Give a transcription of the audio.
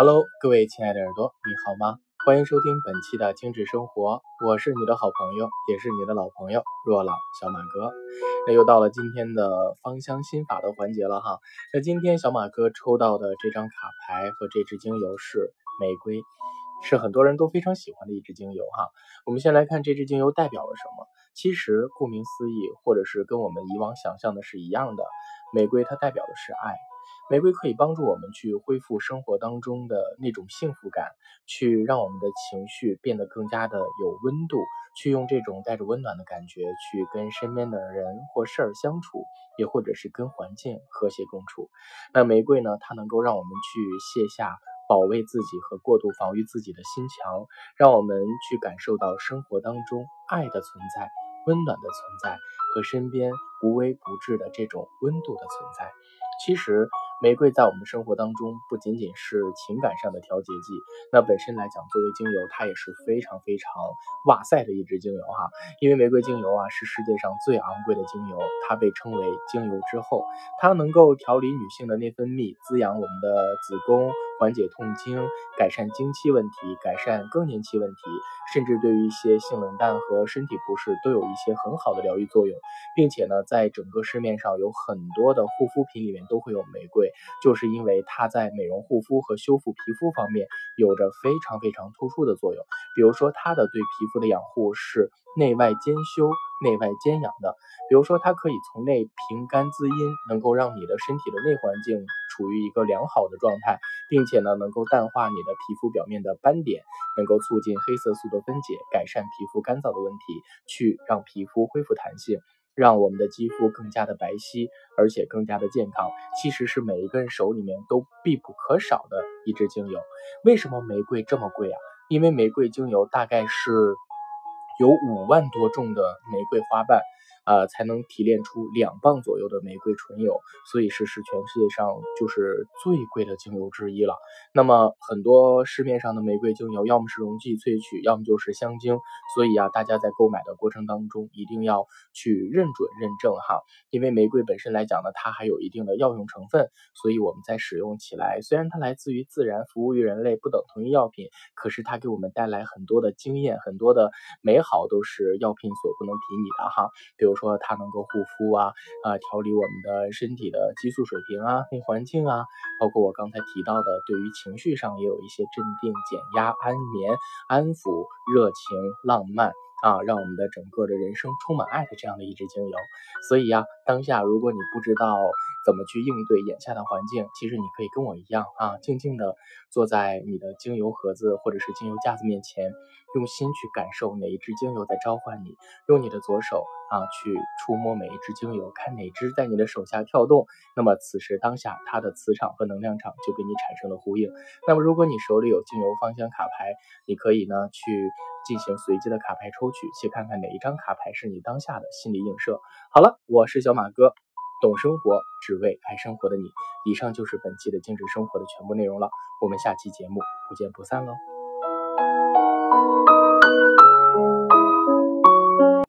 Hello，各位亲爱的耳朵，你好吗？欢迎收听本期的精致生活，我是你的好朋友，也是你的老朋友若朗小马哥。那又到了今天的芳香心法的环节了哈。那今天小马哥抽到的这张卡牌和这支精油是玫瑰，是很多人都非常喜欢的一支精油哈。我们先来看这支精油代表了什么？其实顾名思义，或者是跟我们以往想象的是一样的，玫瑰它代表的是爱。玫瑰可以帮助我们去恢复生活当中的那种幸福感，去让我们的情绪变得更加的有温度，去用这种带着温暖的感觉去跟身边的人或事儿相处，也或者是跟环境和谐共处。那玫瑰呢，它能够让我们去卸下保卫自己和过度防御自己的心墙，让我们去感受到生活当中爱的存在、温暖的存在和身边无微不至的这种温度的存在。其实。玫瑰在我们生活当中不仅仅是情感上的调节剂，那本身来讲，作为精油，它也是非常非常哇塞的一支精油哈。因为玫瑰精油啊是世界上最昂贵的精油，它被称为精油之后，它能够调理女性的内分泌，滋养我们的子宫。缓解痛经，改善经期问题，改善更年期问题，甚至对于一些性冷淡和身体不适都有一些很好的疗愈作用，并且呢，在整个市面上有很多的护肤品里面都会有玫瑰，就是因为它在美容护肤和修复皮肤方面有着非常非常突出的作用。比如说，它的对皮肤的养护是内外兼修、内外兼养的。比如说，它可以从内平肝滋阴，能够让你的身体的内环境处于一个良好的状态，并且呢，能够淡化你的皮肤表面的斑点，能够促进黑色素的分解，改善皮肤干燥的问题，去让皮肤恢复弹性，让我们的肌肤更加的白皙，而且更加的健康。其实是每一个人手里面都必不可少的一支精油。为什么玫瑰这么贵啊？因为玫瑰精油大概是有五万多种的玫瑰花瓣。呃，才能提炼出两磅左右的玫瑰纯油，所以是是全世界上就是最贵的精油之一了。那么很多市面上的玫瑰精油，要么是溶剂萃取，要么就是香精。所以啊，大家在购买的过程当中一定要去认准认证哈。因为玫瑰本身来讲呢，它还有一定的药用成分，所以我们在使用起来，虽然它来自于自然，服务于人类，不等同于药品，可是它给我们带来很多的经验，很多的美好都是药品所不能比拟的哈。比如。比如说它能够护肤啊，啊调理我们的身体的激素水平啊，内环境啊，包括我刚才提到的，对于情绪上也有一些镇定、减压、安眠、安抚、热情、浪漫。啊，让我们的整个的人生充满爱的这样的一支精油。所以呀，当下如果你不知道怎么去应对眼下的环境，其实你可以跟我一样啊，静静的坐在你的精油盒子或者是精油架子面前，用心去感受哪一支精油在召唤你，用你的左手啊去触摸每一支精油，看哪支在你的手下跳动，那么此时当下它的磁场和能量场就跟你产生了呼应。那么如果你手里有精油芳香卡牌，你可以呢去。进行随机的卡牌抽取，去看看哪一张卡牌是你当下的心理映射。好了，我是小马哥，懂生活只为爱生活的你。以上就是本期的精致生活的全部内容了我们下期节目不见不散喽。